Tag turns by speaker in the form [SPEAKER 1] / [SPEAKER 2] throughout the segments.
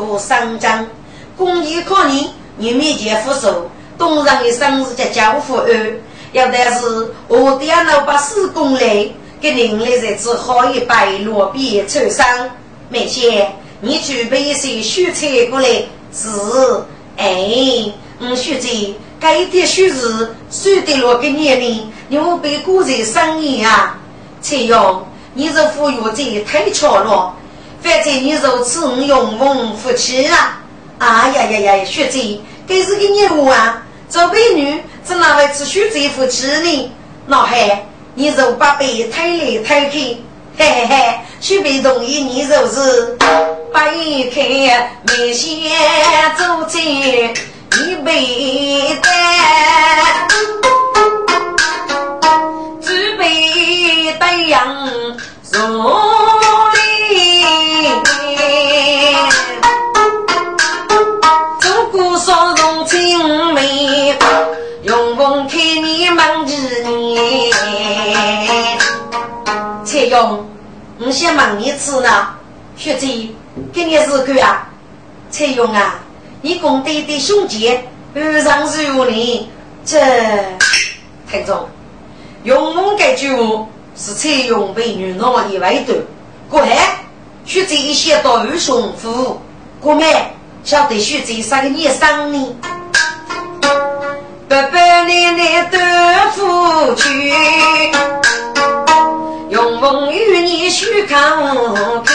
[SPEAKER 1] 部三章，公益考你，你面前扶手。东上的生日节交付案，要的是我爹老把施工来给您的日子好一百罗币抽上。梅仙，你准备一些蔬菜过来。是，哎，嗯，学姐，该点数字算得了给年龄，你我被鼓在生意啊。蔡勇，你这富裕者太巧了，反正你如此勇猛福气啊！啊呀呀呀，学姐，这是个业务啊！做美女，只哪会只许这副气呢？老汉，你若把背抬来抬去，嘿嘿嘿，许被同意你就是把一开眉线走在一背单，只背单阳入。我先问你次呢，学姐，给你是个啊？蔡勇啊，你公爹的兄弟二上是五年，这太重。用我这句话是蔡勇被女闹以外的，过来，学姐一些到二兄夫，过妹晓得学姐啥个年生呢？白白奶奶的夫君。永逢与你须康平。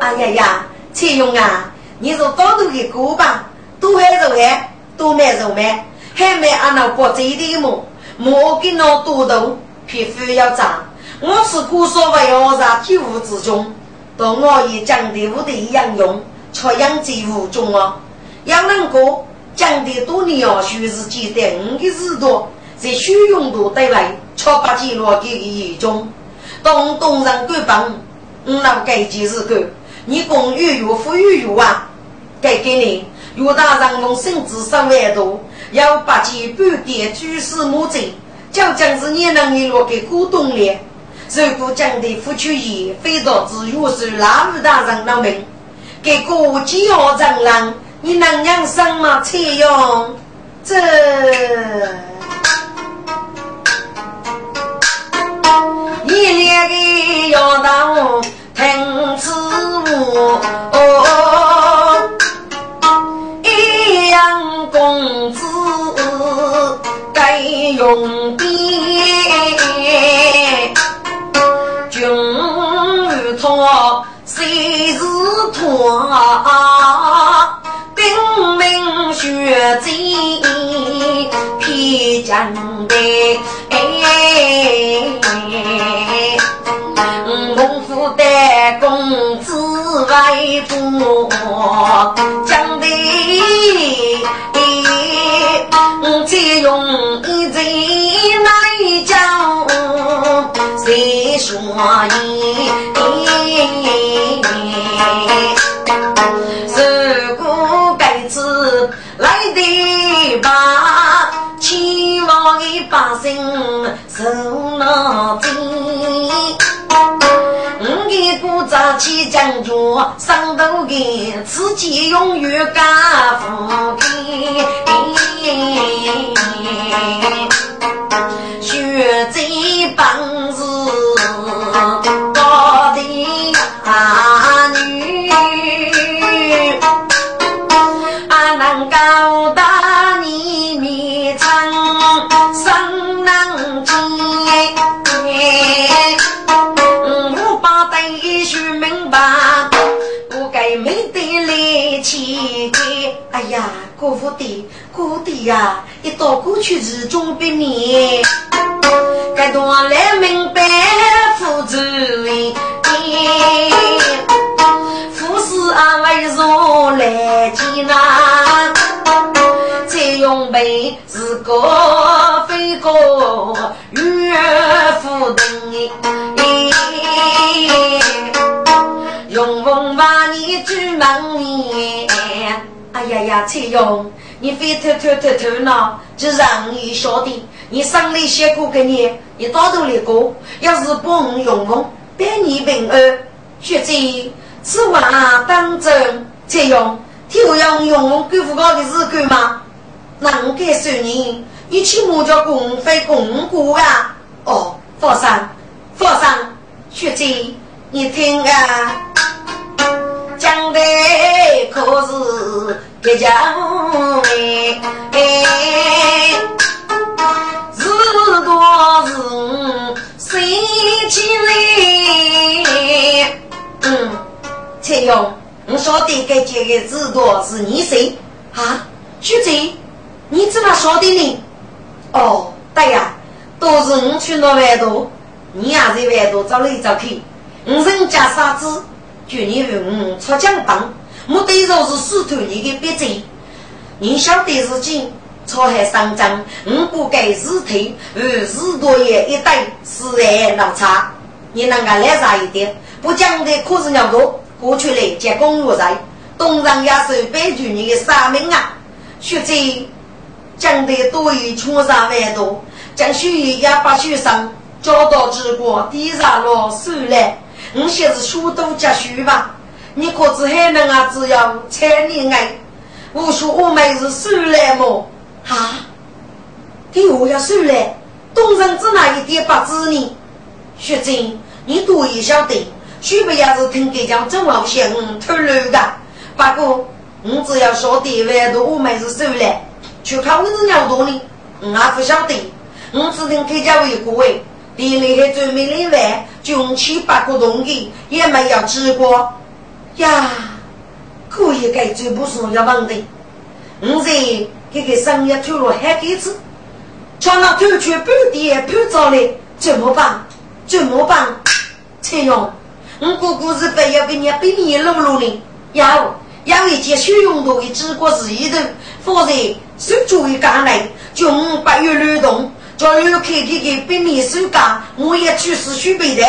[SPEAKER 1] 哎呀呀，翠勇啊，你是高头的歌吧，都还肉哎，都卖肉卖，还卖俺那国贼的么？莫给那多头，皮肤要脏。我是姑说不要让体无之中，到我也讲的无的一样用，却养在无中啊。要能够讲的多年哦，学是记得五个字多。在虚用度带来，七八级落地的一种，东东人官帮，我那该就是个，你公寓有富裕有啊，该给你，有大人用甚至上万多，要八级半点居士母子，就将是你能一落给股东了。如果讲的夫妻也非导致约束那五大人的命，给国几号长郎，你能养什么采用？这。一连的要当听子务，一样公子该用的，君与他谁是他？兵临血迹披将的。功夫的公子为父，讲的借用一嘴来讲，谁说一？的吧，期望一把心受了惊。一鼓早起将军上头的，自己永远干富的。学这帮子高的啊能高大你面长，生能见。哎呀，姑父的姑的呀，一到过去是中百年，该多来明白父子恩，父死啊为若来见呐，再用辈是个飞过岳父等，永丰把你住门面。哎呀呀，翠勇，你非偷偷偷偷呢，就让你晓得，你上来写过给你，你到头来过，要是不永丰，百年平安，学者此话当真，翠勇。就要用贵妇高的日干吗？那我告诉你，你起码叫公费公过啊！哦，佛山，佛山，学姐，你听啊，讲的可是别讲哎，日多日谁起来？嗯，采用。我晓得该接个字多是你谁啊？徐贼，你怎么晓得呢？哦，对呀，都是我去那外头，你也在外头找了一找去。我人家傻子，就你问我出江当，目的就是试图你的别嘴。你晓得事情，草海上涨，我不该自推，而是多也一代是爱老差。你能够来啥一点？不讲的可是要多。过去来结公务在，东上也是北军你的杀命啊！学者讲的多于穷山万多，将学业也把学生教导治国，地上落手来。我现是学多加学吧，你可知还能啊？只要千年爱，我说我们是手来么？哈？你又要手来？东上只拿一点八子呢？学者，你多也晓得。许不也是听给讲正好向透露的，不过我只要说的外头我们是收来，就靠我是鸟多呢，我还不晓得。我只听开家为各位，店里还专门另外就七八个东西也没有吃过呀，可以给最不说要问的。我在这个商业透露还给子，叫那偷去半点半早来，怎么办？怎么办？采用。我姑姑是非要给你比你露露的，要要一件修用度的治国是一头，否则手足一干来，就不有流动，叫刘开开给比你手干，我也去死去背的。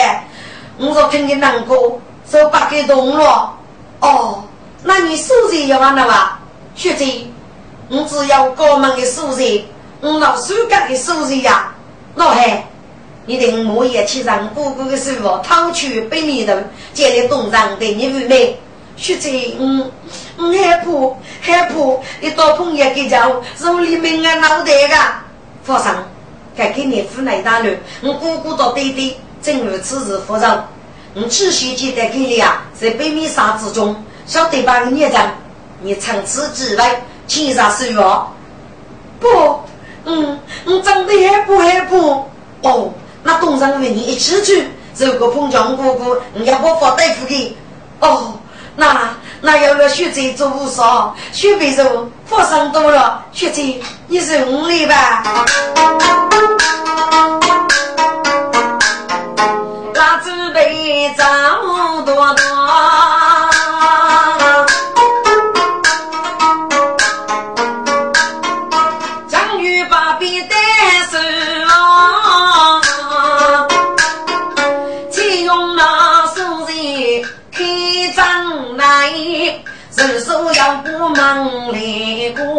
[SPEAKER 1] 我说肯定难过，手把给动了。哦，那你手子要完了吧？学姐，我只要高门的手子，我老手干的手子呀，老汉。你等我也去让哥哥的师傅掏去北面头，建立东上对你妹妹。学姐，嗯，我害怕，害怕，你到朋友给叫手里面啊脑袋个。佛上，该给你父来打乱，我哥哥到对对，正如此事发生。我仔细记得给你啊，在北面山之中，晓得把你念着，你趁此之外，请上师傅。不，嗯，我真的害怕害怕。哦。那东上为你一起去，如果碰见哥哥，你要我发大夫的。哦，那那要要学姐做无少，学妹说发生多了，学姐你是我的吧？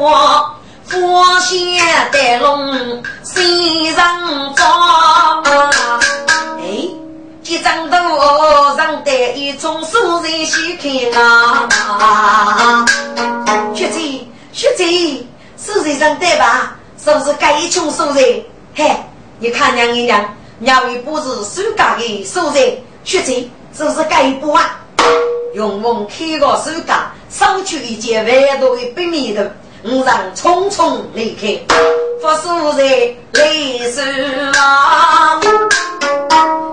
[SPEAKER 1] 来过，佛仙带龙心上装。哎，几张图上带一种素材细看啊。学姐，学姐，素材上带吧？是不是盖一种素材？嘿，你看娘一娘，娘一部是手干的素材，学姐是不是盖一部啊？用梦开个手架，扫去一件万多的白面头，我让匆匆离开。不输在泪水啊，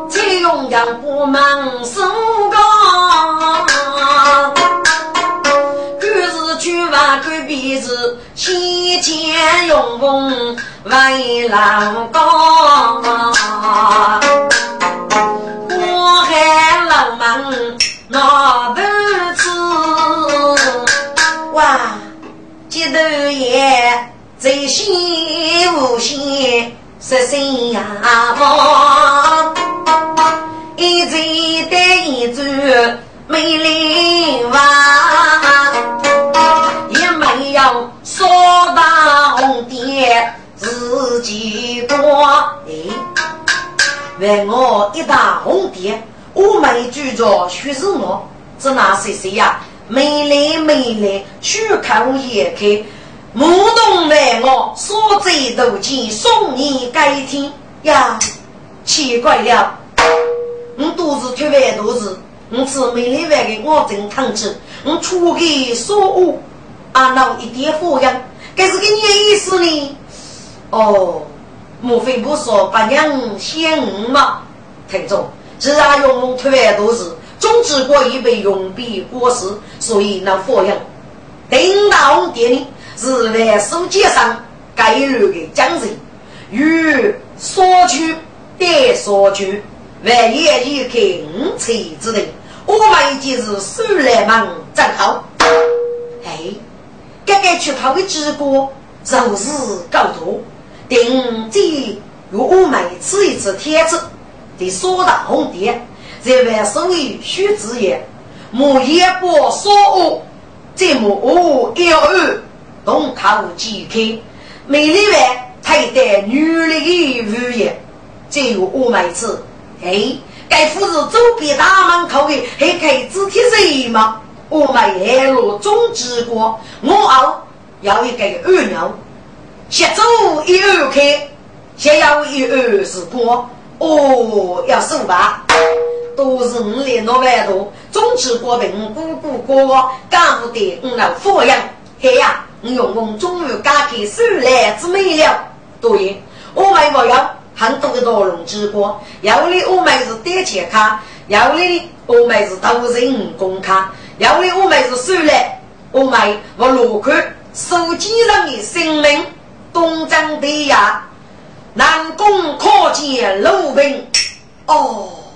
[SPEAKER 1] 再用样不忙手工。可是去玩干鼻子，先见用梦为老公。我还老忙。老哇，街头爷在心十心呀，一嘴带一嘴美丽娃，也没有说大红点自己过。哎，问我一大红点，我没举着许是我，这哪谁谁呀？没来没来，去看也看。木动来我所贼斗金送你改天呀，奇怪了，我肚子特别肚子，我吃没来饭给我正汤吃，我出给说我啊闹一点火样，这是个你意思呢？哦，莫非不说八娘嫌我吗？听众，既然用我特别肚子，总之过一杯用笔过世，所以那火样叮当店里。是万书街上该有的奖励，与索取得索取，万也一看五彩之人，我们就是手来忙正好。哎，刚刚去考的结果就是高度，定计由我们吃一次天子的所大红点，在万书于须知也，莫也不说我，这么恶要恶。东靠几开，美丽外才得女力的语言。只有我妹子，哎，该不是周边大门口的还开纸贴人吗？我妹海路总之过，我后要一个二娘，先走一二开，先要一二是过，哦，要收吧。都是五连老万多，总之过病，姑姑过，干不得五老富养，嘿呀。你用我终于改开手来之美了，对，我们我要很多的多龙之光，要的我们是点钱卡，有的我们是投人工卡，有的我们是手来，我们我落款手机上的姓名，东张对呀，南宫可见路兵，哦，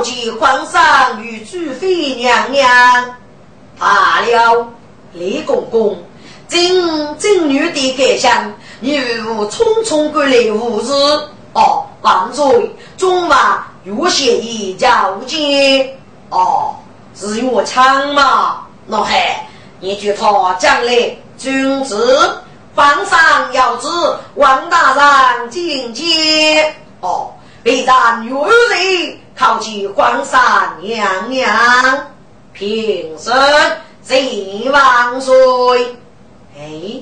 [SPEAKER 1] 才靠近皇上与主妃娘娘，罢了，李公公。正正女的感想，你如匆匆归来无事哦，万岁，中华有些意交接哦，是我枪嘛？那还你就他将来君子皇上要知王大人觐见哦，必然有人靠近皇上娘娘，平身谢万岁。哎，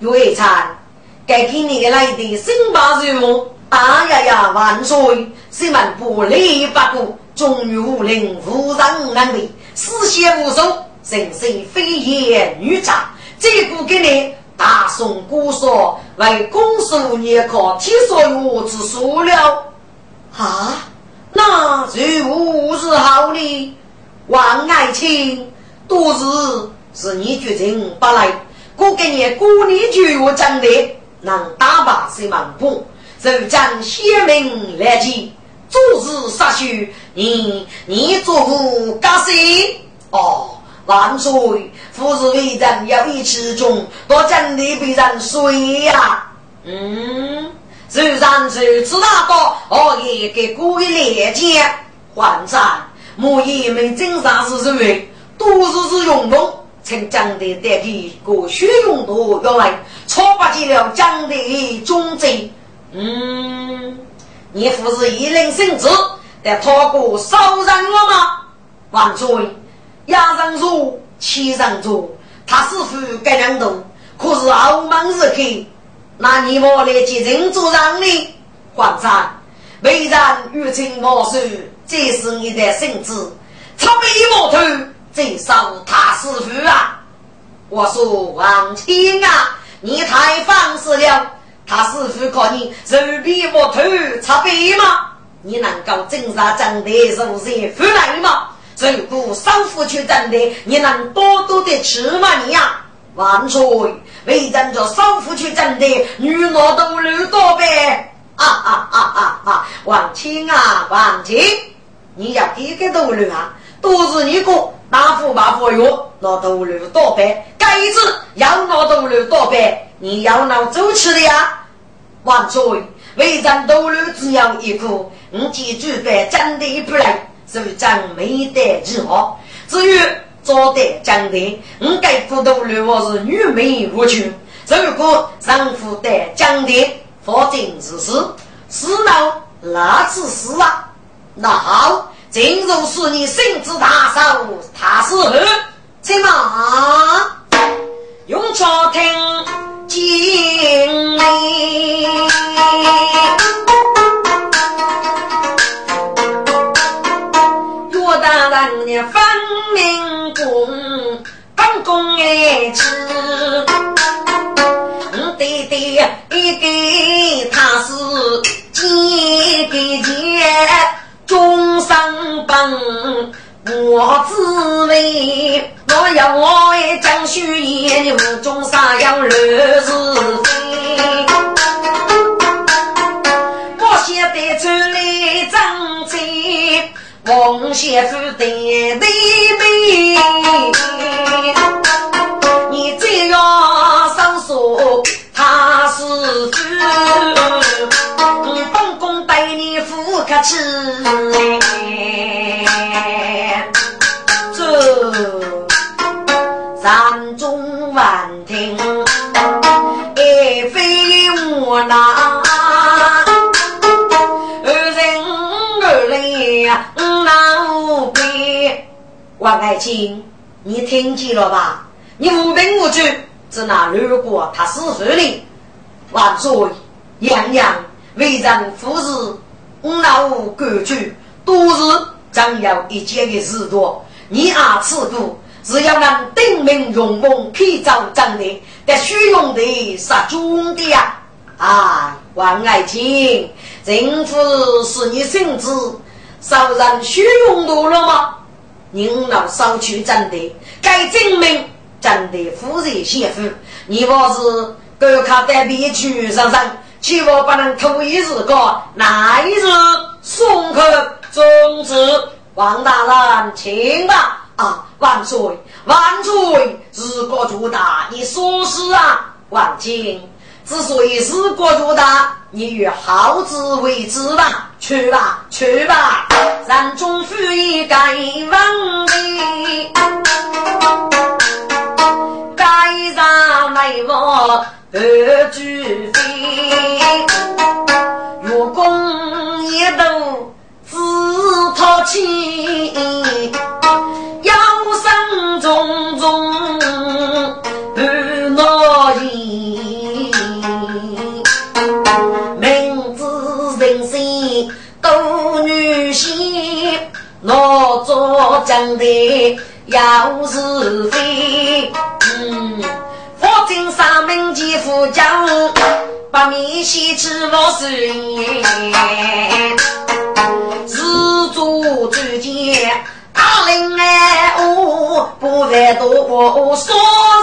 [SPEAKER 1] 岳灿，该给你来的新八日么？大呀呀万岁！谁们不离不顾，终于无令无人安慰，死血无数，人生非言女诈。这股给你大宋古说为公诉年考天所有之数了啊！那如何是好呢？王爱卿，多日是你决定不来。我给你过年就有奖励，能打败谁忙不？就将先民来见，做事杀许你你做何干谁？哦，万岁！夫子为人要一起中，多奖励别人谁呀？嗯，就让就知道个，我也给过一连接还债，莫以为经常是谁，都是是用功。请江的代替过血用途要来，错不记了江的忠贞。嗯，你不是一人圣旨，但透过烧人了吗？万岁，压人说，欺人说，他是否该两度？可是傲慢日客，那你我来接人做让呢？皇上，为然欲擒我手，这是你的圣旨，差别一毛头。最少他师傅啊！我说王清啊，你太放肆了！他师傅靠你肉皮木头擦背吗？你能够正杀正的如是回来吗？如果少妇去争的，你能多多的吃吗？你呀，万岁！为争着少妇去争的，女老都留多呗！啊啊啊啊啊！王清啊，王清，你要给个都留啊？都是你个大富大富哟，拿都留多呗？该子要拿都留多呗？你要拿走吃的呀？万岁！为争都留只要一个。我记住的真的不来，是真没得几好。至于做的真的，我该孤独了，我是女美无穷。如果丈夫的讲的，否定是事，是闹那是事啊。那好，正如是你心之大寿，他是何？请嘛，用朝廷敬礼。分明公，分公爱吃，我爹爹一给他是几个钱，终生本我自为，我要我爱张虚言，无中啥样乱是非，王先夫的妹妹，你只要上说他是夫，本宫对你不客气。这山中万听，爱非我那。王爱卿，你听见了吧？你无凭无据，只拿如果他死后的万岁，样样为人夫子，我那无规矩，都是将要一件的事多。你阿此故，只要能定名用功，批造正的，得虚用的杀忠的呀！啊，王爱卿，政府是你性子，受人虚用多了吗？您老少去真的，该证明真的夫人媳妇。你我是高考在边去上上，千万不能头一日个，那一日送客终止。王大人，请吧。啊，万岁，万岁！日国主大，你说是啊？万金，之所以日国主大，你与好自为之吧。去吧，去吧，山中富一盖房的，盖上美房二居飞，月宫一斗自掏钱，做正的要是非。嗯，佛经上门前夫讲，八面先吃我是言。自作之间，大人哎哦，不烦多说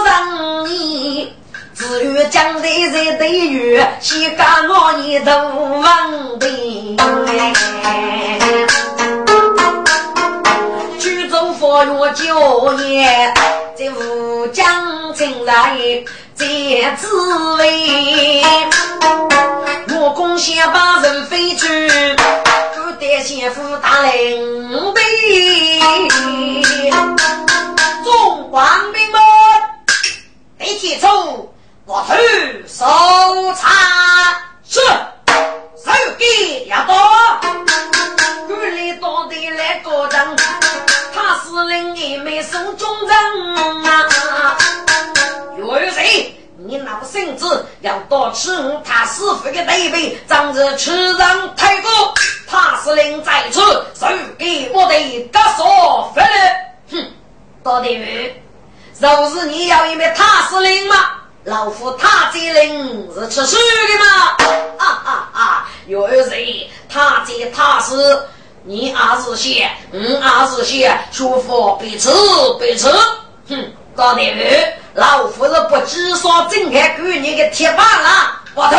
[SPEAKER 1] 人意。至于江队在队员，先干我一头稳定。举州佛院教业，在吴江城来在滋味。我贡献把人飞去，不得先夫大领兵。众官兵们，得提出。我去搜查，是手给要多，甚至要到吃我太师傅的那位仗着吃人太多他司令在此谁给我的一个说法哼到底于就是你要一枚太师令吗？老夫太监令是吃屎的吗？啊啊啊有谁他在他是你二是写我二是写舒服彼此彼此。哼。高大夫，老夫是不知说正开给你个铁板了。把头，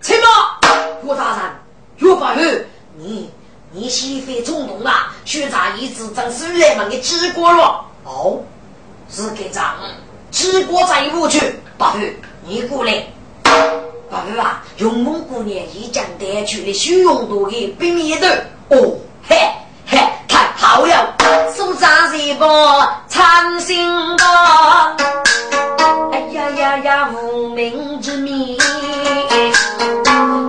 [SPEAKER 1] 请吧。岳大人，岳法师，你你心非冲动了！学长一直张手来嘛，你治过了。哦，是给长，治过再不去。八夫，你过来。八夫啊，用蒙姑娘一讲带去的修容度的避免的。哦，嘿嘿，太好了，苏长一波长心的。哎呀呀呀，无名之名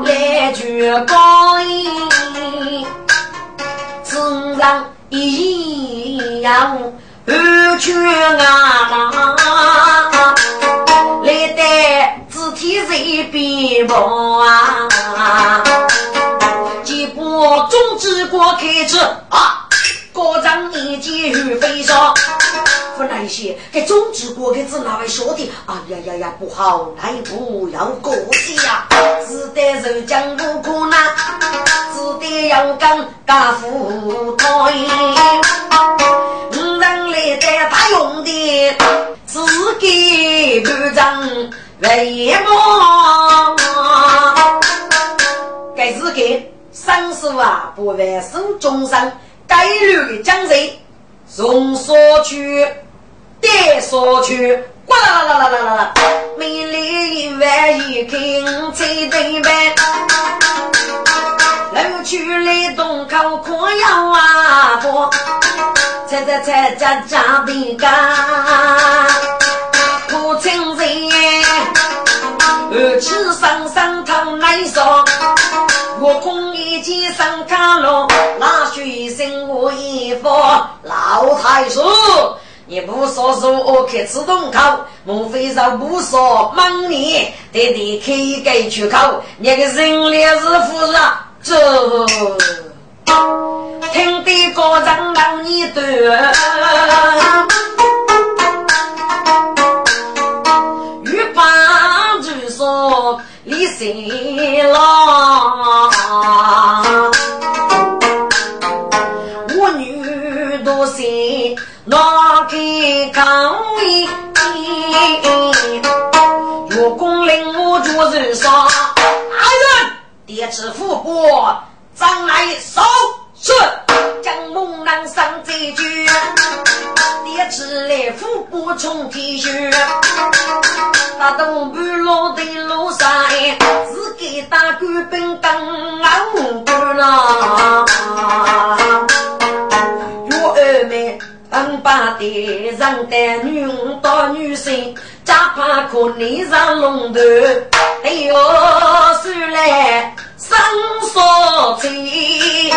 [SPEAKER 1] 来绝高音，身上一样二圈啊，来得肢体随便跑啊，中指过开始啊，高张一剑如飞沙。不那些，给中指过给子那位说的，哎呀呀呀，不好，来不要过去呀，只得受将不可难，只得要干大斧头。五人来得大用的，只给部长为么？该是给三十啊，不万手中伤，该率的将人从所去。带上去，呱啦啦啦啦啦啦！美丽一万一根最对白，楼去来东口可要啊不？猜猜猜，家家的干，苦情人，二气上上头难受，我空一件上卡罗，那学生我衣服老太叔。你不说说我开自动口，莫非说不说忙你得得开给出口？你个人脸是富人，这听得高人让你断，给岗位，月宫令我做人上，阿人爹吃富国，张来收是将猛男上这句，爹吃来富国冲天靴，大东半路的路上，是给打官兵当的让带女到女婿，家怕可你上龙头，哎呦，算来生说气，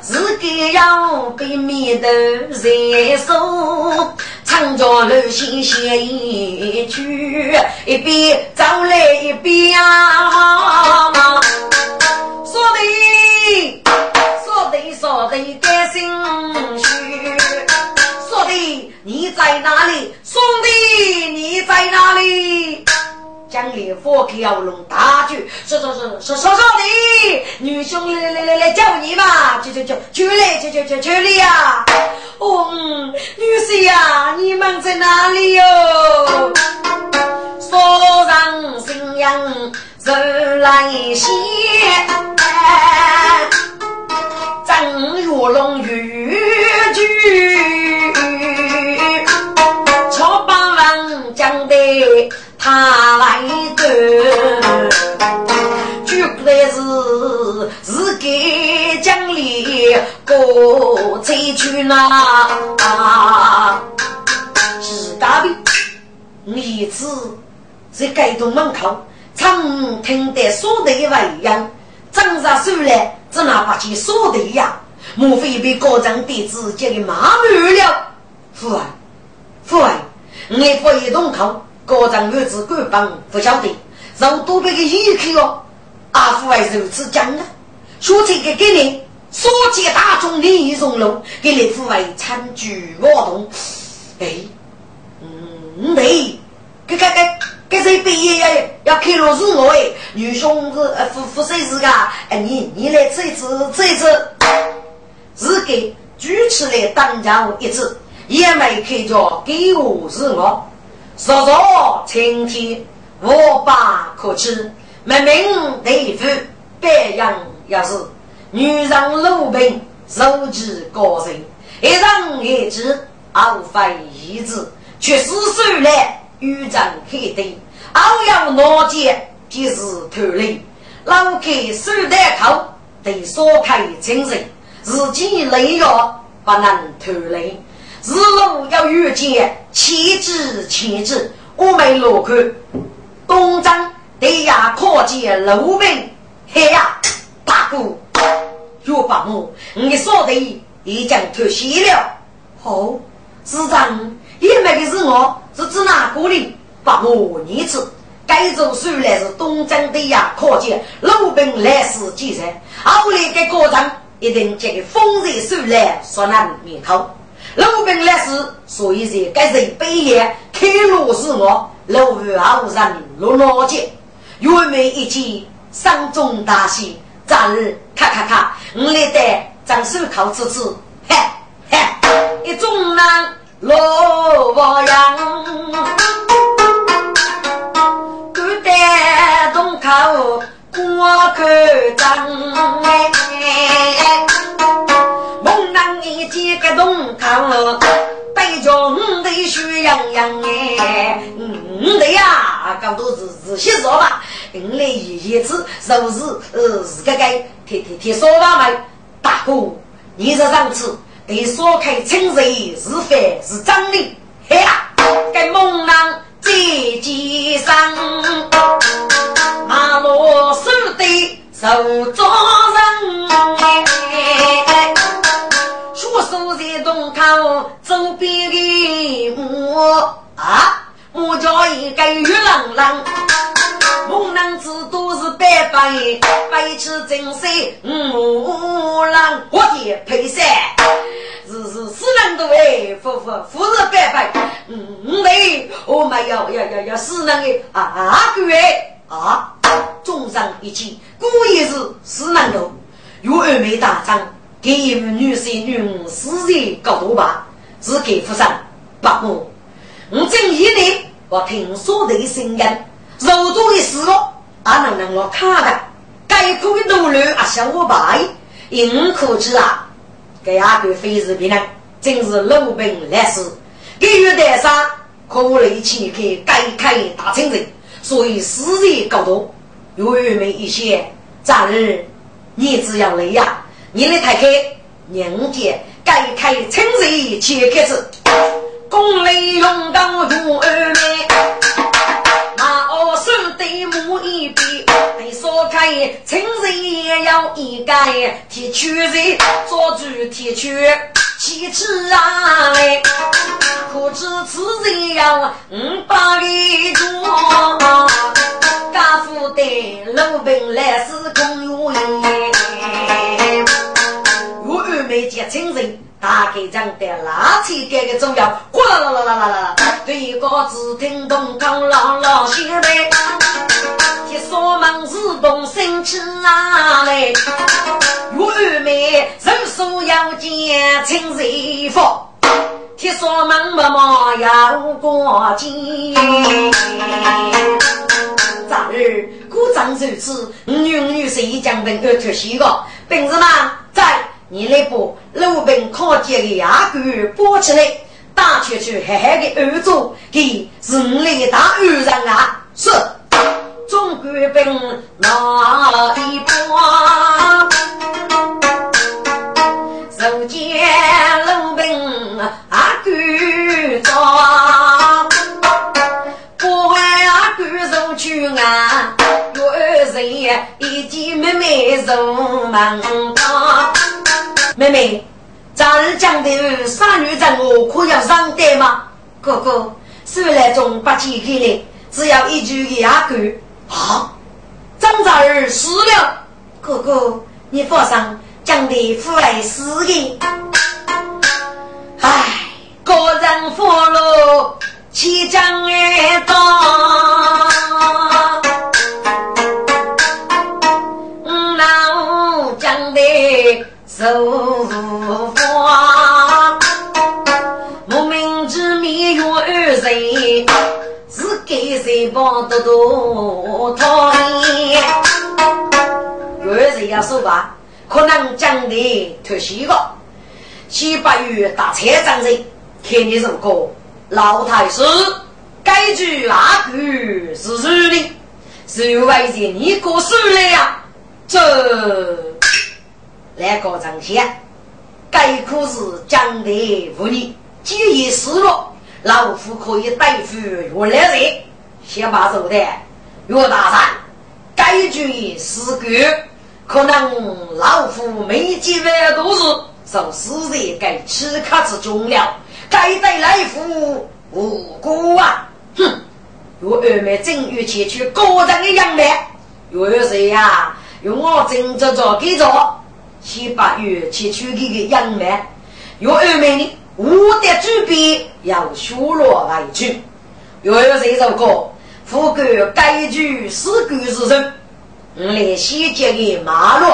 [SPEAKER 1] 自己要被面头热手，唱着流行写一句，一边走来一边啊，说的说的说的甘心虚，说的你在哪里？兄弟你在哪里？将烈火烤龙大举，说说说说说说的，女兄来来来来来叫你吧，去去去去来去去去去来呀！哦，女婿呀，你们在哪里哟？说让新娘人来先，正月龙玉举，超八万将的。他来的，绝对是是给江里过吹去那，是大兵，你次在街东门口，常听得说的一位样，张着手来，只拿把起说的呀，莫非被高长弟子接给骂没了？父爱，父爱，我不一动口，高长儿子官帮不晓得，让多别个依口哦。阿父爱如此讲啊，说这个给你，所见大众利益融入，给你父爱参举活动。哎，嗯，对，给给给这这毕业要要开罗是我哎，女兄是呃夫夫谁是个？哎，你你来吃一吃吃一吃，是给举起来当家一次，也没开着给我是我，说说晴天我把可吃，门门对付白羊也是女人路病手指高人，一人一只。傲非一子，却是手来与战开对，傲要拿剑，即是偷雷。老开手带口，对所开精神，自己累弱不能偷雷。日路要遇见妻子妻子，我们落去。东张对呀，可见路兵，嘿呀，大哥，岳伯母，你说的已经脱险了，好。师长，也没的是我，是指哪个的？把我儿子该走出来是东征的呀，可见鲁兵来时几人，后来的过程一定这个风水手来说难面口。鲁兵来时，所以说该人北野开路是我，鲁豫后人落落节，原美一见山中大喜，咱日咔咔咔，我来带张手铐吃吃，嘿嘿，一种人。罗王阳，古代东口过口张，一见个东口，背着五的血洋洋哎，五的呀，搞都是仔细说吧，五来一一次，是是呃是个个，天天天说话没，大哥，你是上次。你说开清水是非是真理，嘿呀，该猛男在街上，马路手的手抓人，出手在东口周边的我啊，我叫一个玉郎郎。猛男子都是白白，白起真帅，五郎我的配色，是是四人都哎，夫夫夫是白白，嗯嘞，我们要要要要四人的啊啊个哎啊，众上一起，故意是四人头，有二妹大张，给一位女婿女四人搞多吧，是给夫上八目，我正一年，我听说的声音。肉多的事。哦，俺能让我看的，该苦的努力啊，向我拜，因可知啊，给阿哥非是别人，真是鲁兵来时，给予带上可我一起去改开大清人，所以私人高度有愚昧一些。咱日你只要累呀，你的太开人间改开清人切开始，功力勇敢如二妹。母一辈，被说开，亲人也要一个，提取人做主提取，其次啊嘞，可知此人要五百里多，家父的老兵来是公有人，我二妹接亲人。大概讲的拉起这个重要，哗啦啦啦啦啦啦，对个只听懂讲啦啦些嘞，铁锁门自动升起啊嘞，玉梅人手要见亲人福，铁锁门默默要过节。昨日故障如此，女女谁将本个出息个，本子嘛在。你来把鲁兵靠街的牙骨剥起来，打出去狠狠的耳朵，给人类大恶人啊！是中国兵哪一波？手见鲁兵啊，骨抓，不外啊骨前一见妹妹入门堂。妹妹，咱儿讲的三女在我可要让得吗？哥哥，虽然中不及给你，只要一句牙句。
[SPEAKER 2] 啊，张崽儿死了。
[SPEAKER 1] 哥哥，你放心，讲的父爱死的。唉，个人俘虏七张耳刀，受罚，莫名之谜有二人，是给谁帮得多讨厌？有人要说吧，可能讲的脱西个。七八月打车仗人，看你如果老太师，该句哪句是谁的？是为着你过世了呀？这来个张先，该可是讲的无理，既已死了，老夫可以代付岳来人。先把手的岳大山，该句是个，可能老夫没几万多日。受死人该吃卡之中了，该得来福无辜啊！哼！若二妹正欲前去高人的养妹，若谁呀？用我正着着给做七八月七去给个养妹，若二妹呢？无德之辈要修罗来去。若谁这个富贵该居死鬼之人，我来西街的马路，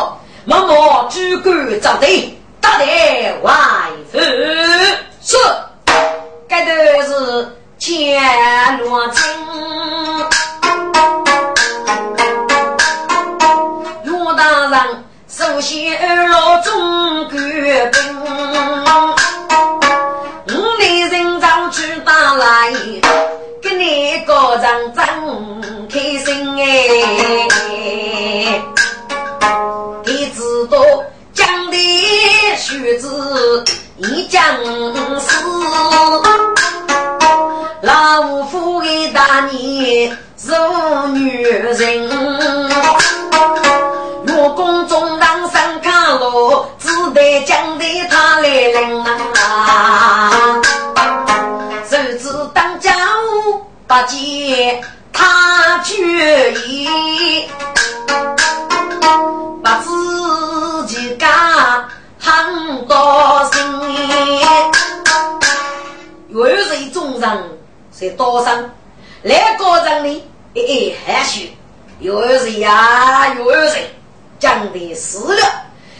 [SPEAKER 1] 默默举杆站队。大的外父将死，老夫的大年如女人，我宫中当上卡罗，只得将的他来领啊！谁知当家务不见他决意，把自己干。很多心，有谁众人是多生？那个人呢？一一含蓄，有谁呀？有谁讲的死了？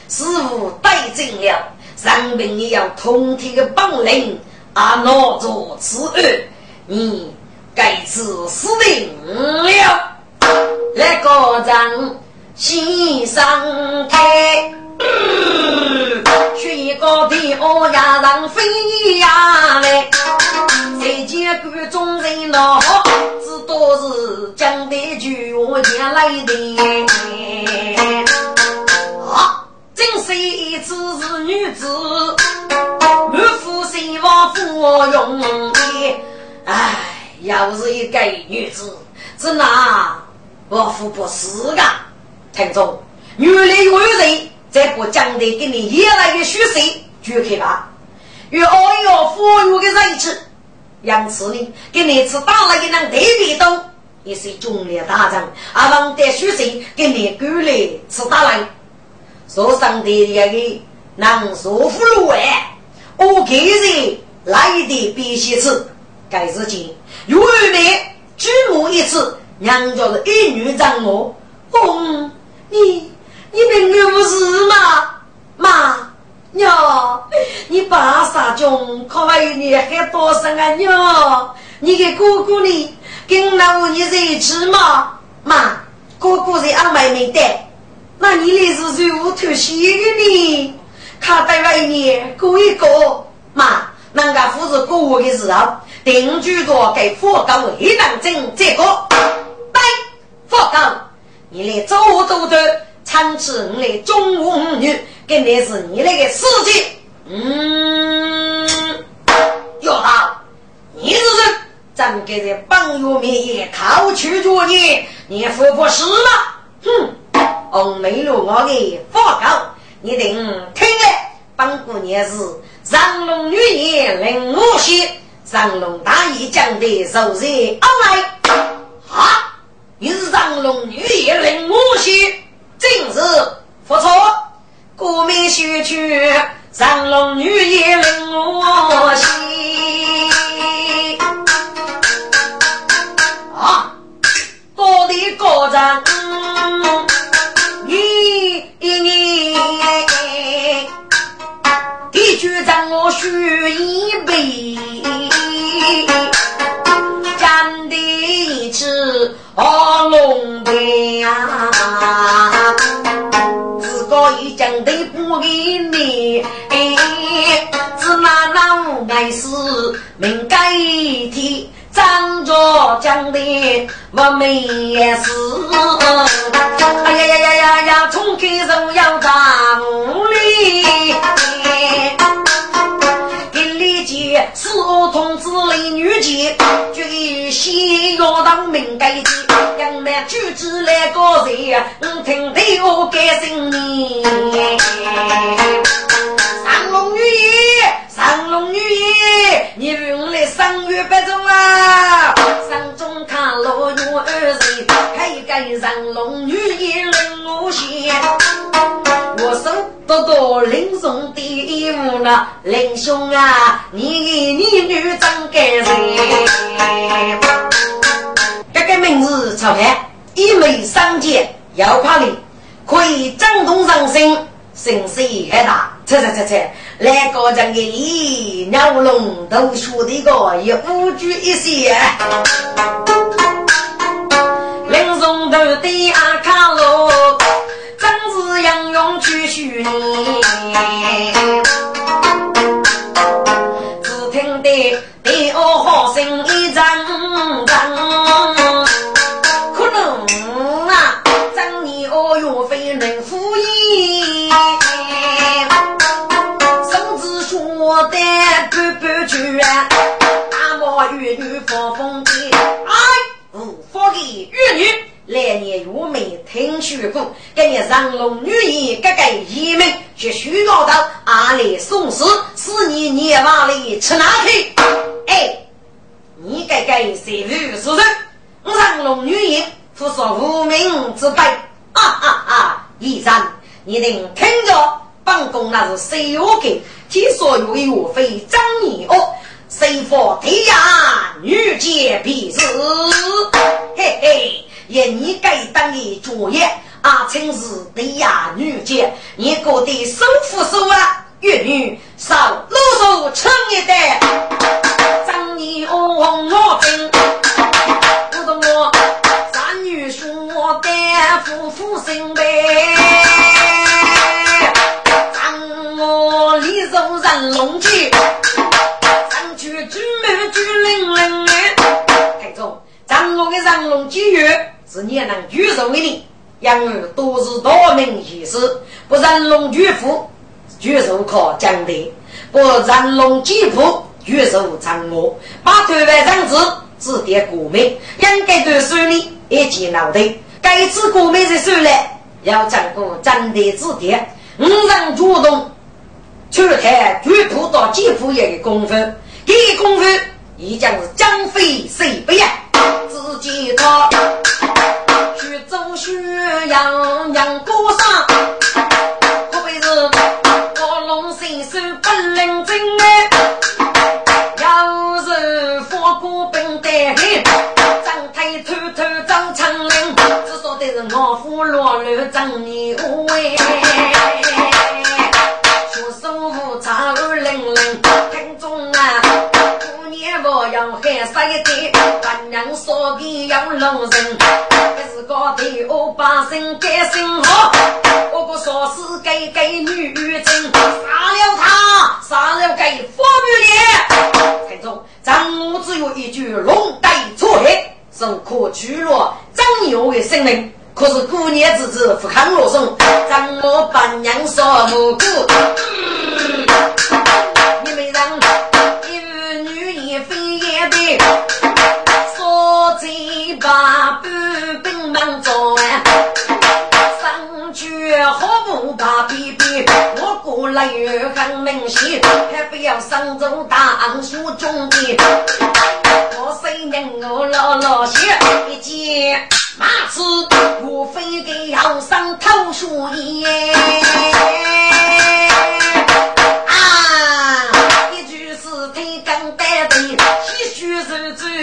[SPEAKER 1] 师傅带进了，人民也要通体的本领，啊，拿着此案，你该死死定了。那个人心上开。一个的欧呀人飞呀来，谁见观众人恼，只多是讲的句我前来的。啊，真是一次是女子，满腹希望富用的。哎，要是一个女子，只拿我富不是啊？听众，女里有人。再不讲的，给你越来越虚岁，就去吧。越爱要富裕的人气，因此呢，给你吃大了的人特别多，也是中年大人，阿王得虚岁，给你过来吃大了。说上的那个能说服了我，我给人来的必须吃。该日间，有妹举目一次，娘家的一女长我，哦，你。你们不是吗？妈娘，你爸啥种？可为你还多生啊娘？你给哥哥呢？跟那我你在一起吗？妈，哥哥在俺妹妹的，那你那是随屋头写的呢？他在外面过一个，妈，那个父子过我的时候，定居着给佛告为难症这个，对，佛告你来走走。参此我的中午女，跟那是你那个事情。嗯，哟好，你是人，咱给这帮友们也靠去着你，你服不是吗？哼，红梅路我的报告，你听听了。本姑娘是上龙女爷林武仙，上龙大爷讲的受人傲来。
[SPEAKER 2] 啊，你是上龙女爷林武仙，真是不错。
[SPEAKER 1] 古名学去上龙女爷林武仙。
[SPEAKER 2] 啊，多的高人，
[SPEAKER 1] 你你。一句让我续一杯，干的一次熬龙杯呀，讲的不给你，只那那爱是？命改天。张着讲的我没事，哎呀呀呀呀呀，冲开手要打五里，是我同志的女婿，决心要当命改的，杨梅举子来个人，我听得我改心呢。上龙女爷，上龙女爷，你与我来赏月百钟啊！山中看老女二人，还该上龙女爷领我先。多多林松的衣服呢，林兄啊，你你女长感人。这个名字超看，一眉三剑要夸你，可以震动人心。声势很大，猜猜猜猜，来个人给你鸟笼都学的个也无惧一些。林松头的阿卡罗，用去许你。给你上龙女爷哥哥一名，却需要到阿来送死，是你年娃里吃哪去？哎，你哥哥谁女是人？我上龙女爷不说无名之辈，啊啊啊！医生，你能听着？本宫那是谁我给？听说有一岳飞张你哦，谁佛天涯女杰必死，嘿嘿，因你该当的主业，阿青是天涯女杰，你过得舒服舒啊？玉女少啰嗦轻一点，张你哦我听，不懂我三女说的夫妇心悲。走上龙驹，上去举门举灵灵哎！太宗，张龙的上龙几月是你能举手的你，养儿都是多名义士，不让龙举夫，举手可讲的；不让龙举夫，举手藏我。把头外长子指点国美，应该对手里一记脑袋。该次国美的手来，要经过真的指点，五人主动。出台举步到几夫爷的功夫，这功夫已将是江飞谁不呀？只见他雪洋洋歌上，可谓是卧龙神手不能争哎。要是佛骨本带黑，张太偷偷张长林，只说的是我夫落乱张牛哎。要害死一点，万人说的要弄人，是个对我把心改心好，我个说是给给女真，杀了他，杀了给佛母爷。太宗，张我只有一句龙带错黑，受可取了张牛的性命。可是姑娘之子不堪落送，张我半娘说无辜，你们让。说嘴巴半兵忙做啊，上何不把比比？我过来月分明显，还不要上中大昂书中的。我虽人我牢牢写，一见马子，无非给要上偷书一。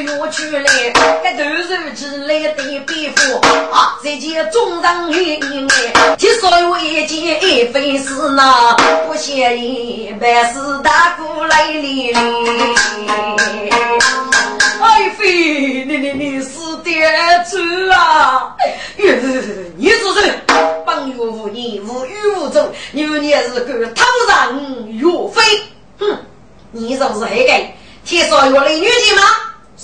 [SPEAKER 1] 叶。出来，该突如其来的蝙蝠啊！这件中上云哎，听说有一件一飞是那不嫌一百事大姑来哩哩。爱妃，你你你是爹子啊！哟，你这是帮岳无你无欲无求，你你是个偷人岳飞，哼！你就是那个听说有美女的吗？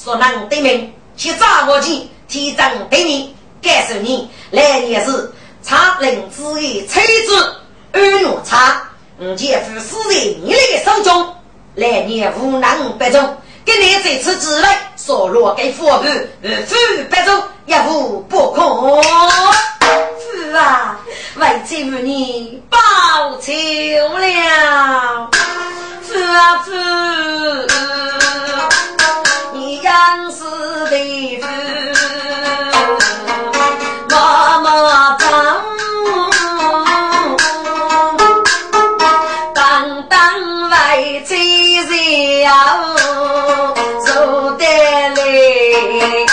[SPEAKER 1] 说能得名，去找我去，提倡得名，感受你来年是差人之一，车子二月差，五姐夫死在你的手中，来年无能不中，给你这次之内所落给父母，父不中一无不可。父啊，为求你报仇了，父啊父。子受得累，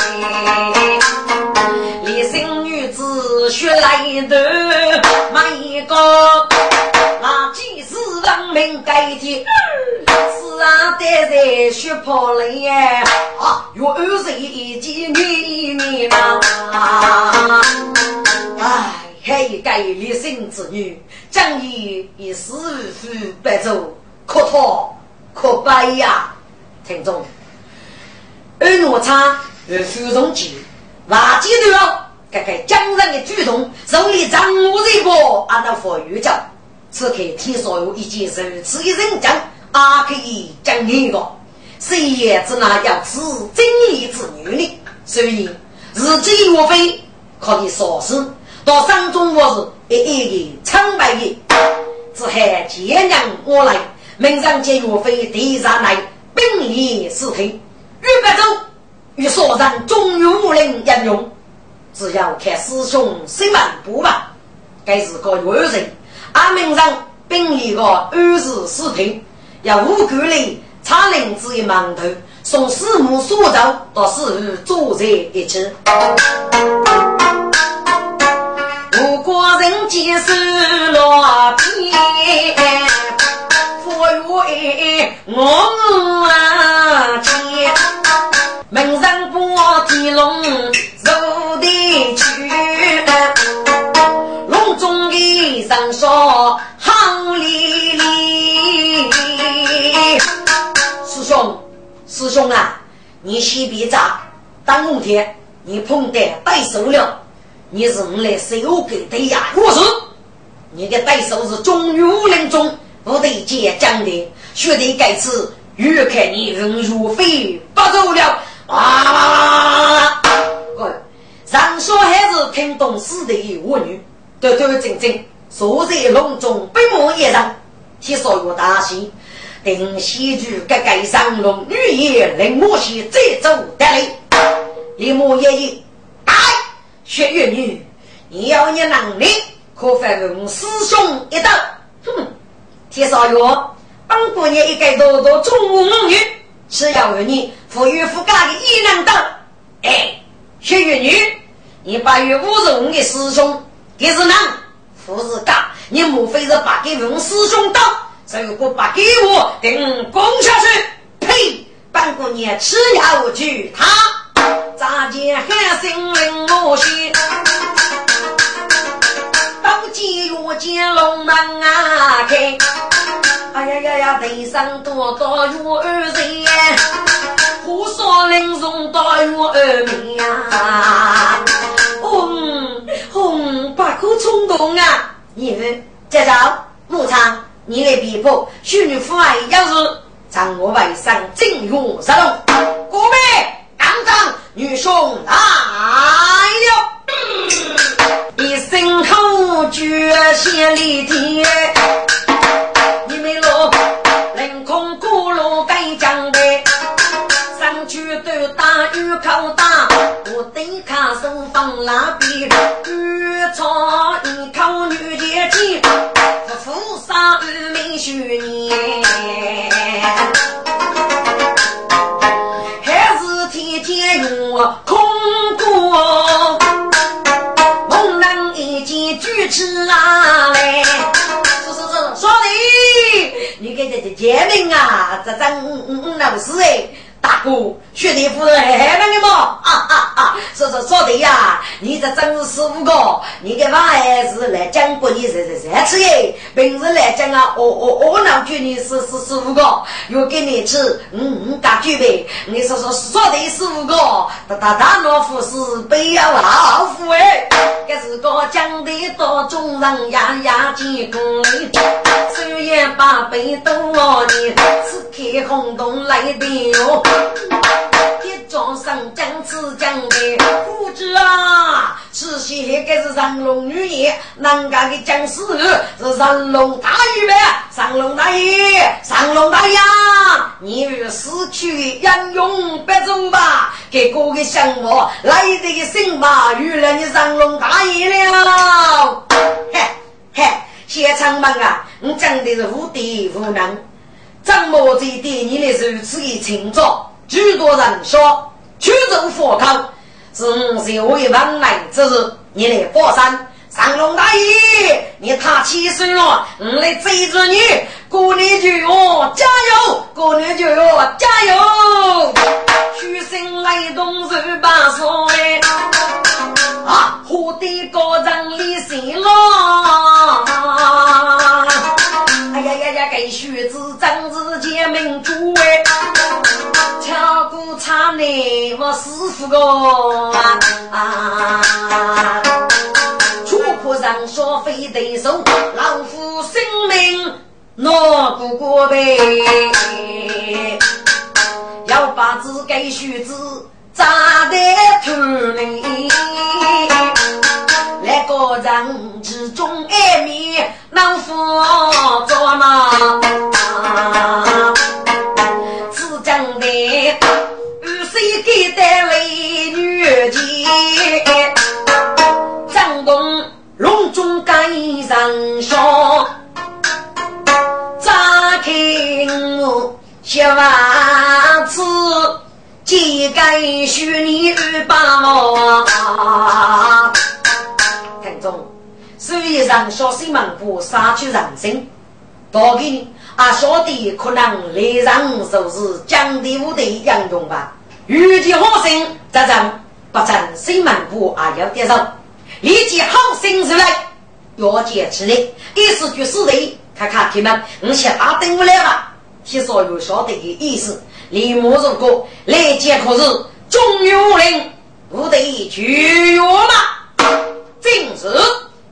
[SPEAKER 1] 一生女子血来头，没一个那几世亡命改天。上得在血泡里呀，啊，月儿是一见绵绵呐。哎，还一个立身之女，将以以死父白走，可讨可悲呀。听众，二罗昌与傅荣吉，瓦记头哦，这个江人的举动，手里掌握一个阿那佛玉教，此刻听说有一件如，此的人讲。阿可以讲一个，谁也只那要知真理之女呢？所以日记岳飞可以说是到山中我是一一的苍白的，只喊前娘我来，门上见岳飞递上来，兵礼视听，岳白州与所长终于无人应用，只要看师兄心满不吧，该是个岳人，阿门上兵礼个二十四听。要五谷里插林子一馒头，送师母所造到四日坐在一起。吴国人见手落边，佛曰我啊见，门上挂天龙入地去，笼中的人说好哩哩。师兄，师兄啊，你先别扎，当五天你碰得对手了，你是我来收给的呀。我是你的对手是中原武林中我得见将的，学得该次越看你人如飞不走了啊！上说还是听懂事的妇女，端端正正坐在笼中，闭目一人，听说有大喜。定西主格格上龙女爷令我先再走得来，李某爷爷，哎，薛月女，你要你能力，可反问师兄一道。哼，铁少爷，本姑娘一个多多聪明女，是要问你富裕富家的异能道。哎，薛月女，你把岳武荣的师兄给是男，富是家，你莫非是把给问师兄道？如果不给我，定攻下去！呸！半个年吃药去，他咋见喊声令我先？刀剑若见龙门啊开！哎呀呀呀！头上多多月儿人，火烧林中多月儿明呀！轰轰，不可冲动啊！你们接着牧场。你的皮肤，许女父爱要是让我为上金玉石龙，各位刚刚女兄来了，一身吼绝，千里敌。你们若空鼓锣盖将的，三军都打有口打。我等看守放那边，女唱一口女绝技，富商没悬念。还是天天用空过。见举起来，说说说说的，你给这这杰明啊，这张老师哎。大哥，学弟夫人害了你么？啊啊啊！说说说的呀，你这真是师傅哥，你的娃还是来讲过你这这这次耶。平时来讲啊，我我我老举你是是十五个，又给你吃嗯嗯大举呗。你说说说的十五个，他他他老虎是背要老虎哎，这是个讲的多众人呀呀几公里，手也把背都我的，此刻轰动来的哟。一桩上将此将的夫子啊，此些该是上龙女爷，人家的将士是上龙大爷呗？上龙大爷，上龙大爷，你与死去英勇别走吧，给哥个项目来的心吧，原来你上龙大爷了。嘿，嘿，现场们啊，你真的是无敌无能。怎么这点你的如此的清楚？许多人说，曲州佛考是社会万来之日，你来佛山。上龙大爷，你太气岁了，我来追着你，过年就要加油，过年就要加油。许生来动手把手哎，啊，火的高人立心了。哎呀呀呀，给学子长子结明珠哎，敲鼓唱内我师傅个啊，出破上说非得手，老夫性命拿不过呗，要把子给须子扎得透明。来个人之中爱面能服着吗？几个许你二八毛。中，所以让小心门户杀去人心。大给啊，小弟可能来让就是降低我的应用吧。预计好心，这阵不成新门户啊，要接受。立即好心出来，要坚持的，一时就死的。看看他们，你先打等我来吧。听说有晓得的意思，立马如果来见可是终于无令，我得去约了。正是，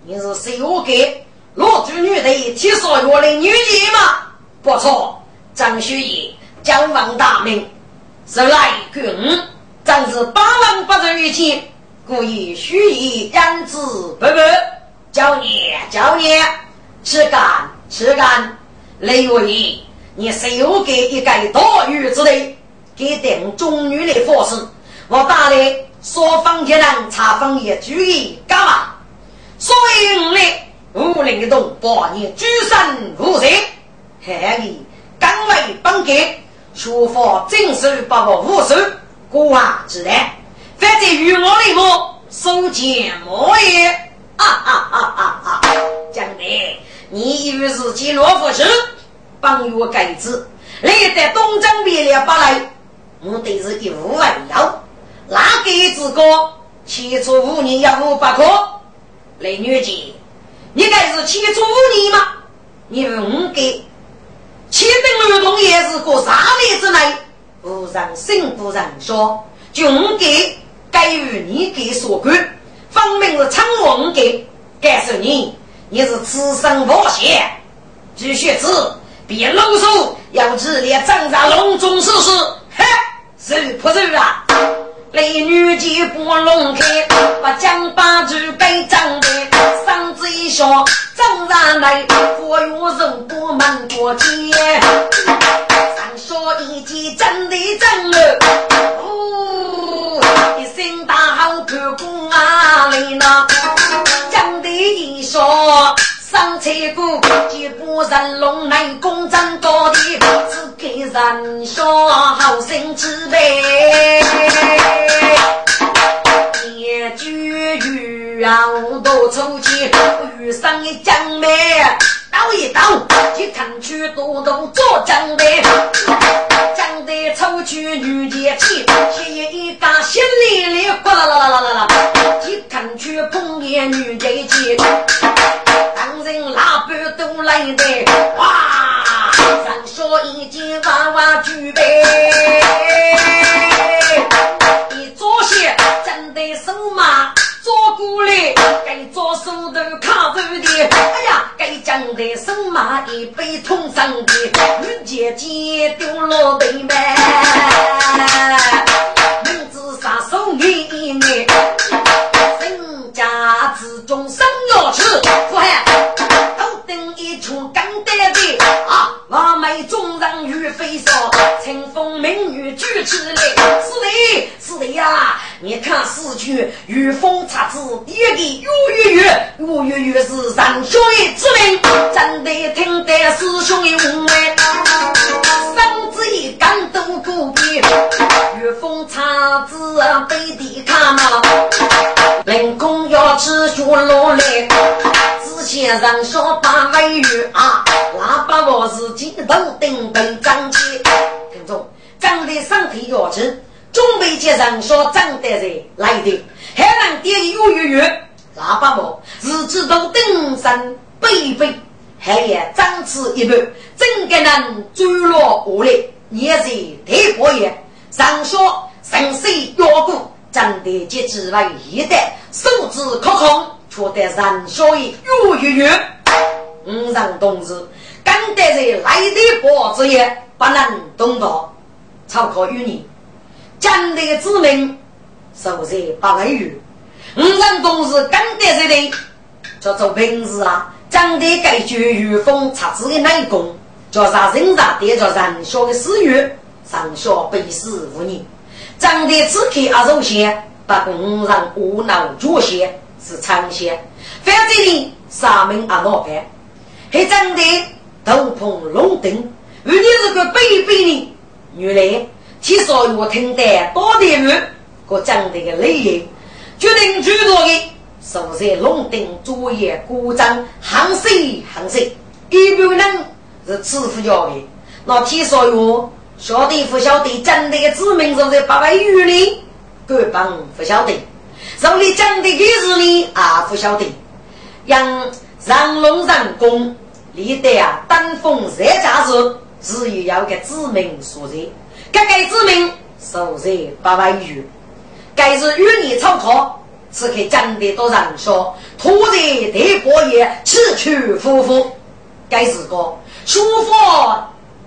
[SPEAKER 1] 你是谁我给罗主女的提说我的女婿吗？不错，张学义将王大名是来军，正是八万八十余钱，故意虚以养子，不不，叫你叫你吃干吃干。雷月义，你谁我给一个多余之类，给定中女的佛事，我打的。说方一人查封也注意干嘛？所以五里五灵洞八年居身无罪，害你岗位本格，书法正手把我无手，国王之难。反正与我的我手剑莫也。啊啊啊啊啊！讲的，你以为是金罗夫士帮我改字，来在东江边了不来？目的是一无万有。哪个之歌？起初五年要五百颗。雷女姐，你该是起初五年吗？你问给，七等儿童也是过啥年之内？无人信，不人说，就五给该与你给所管，分明是称我给。告诉你，你是此生不贤，继续子别啰嗦，要治理正在隆重事实，嘿，是不是啊？雷女杰不龙开，把江八柱给张的，嗓子一响，张然来，佛有人过门过街，上说一句真的真了，哦，看公啊来呢，讲的一说。上菜过，几把人龙来攻占高地，只给人说好生之辈。一句语啊，多出去，遇上一将妹，刀一刀，一看去多动做江妹，将的出去女杰气，一个心里里哗啦啦啦啦啦啦，一看去碰见女杰气。人拉板都来的，哇！上说一件娃娃具备，一左些真的手马做过来，该做手头卡住的，哎呀，该讲的手马一被捅伤的，遇姐姐丢了对门，飞烧，清风明月举起来，是的，是的呀！你看四句御风插字，一个月月月，月月月是上学之名，真的听得师兄用哎，嗓子一干都过边，御风插字背地看嘛，人工要吃学落来，之前人说八位月啊，那把我自己头顶被长起，听众长得身体要紧。准备接人说长得人来的，还能点有月月，喇叭毛日子都登山背背，还要长此一半，怎个能坠落下来？也是太过也。上说神水腰骨，长得结之为一代，手指可空，却得人说一有月月。五人同志，刚得人来的波子也不能动刀，超过于你。江的子民收在八万元，五人同是干得这的，叫做平时啊，江的该绝御风插枝的内功，叫啥人啥爹叫人小的私欲，上小百死无年，长得此刻阿寿仙，不五人无脑脚仙是长仙，反正呢，三名阿老板，还长得头蓬龙灯，有的是个卑鄙的原来。其实我听得多的人，我讲的个理由，决定最多的，是在龙顶作业鼓掌，行水行水，一般人是支付教的。那其实我晓得不晓得讲的个知名是在八百余里，根本不晓得。手里讲的个事呢，啊不晓得。让让龙上宫立得啊，丹峰热家子，是有要个知名所在。该该之名收在八万余，该是与你超脱，此刻讲的多人说，突然得过也此去夫妇，该是个舒服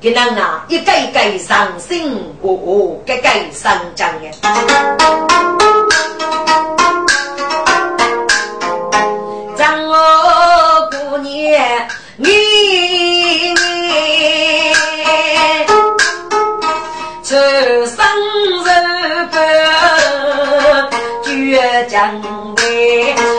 [SPEAKER 1] 给人啊，一改改伤心，哦哦，改改伤讲也。香味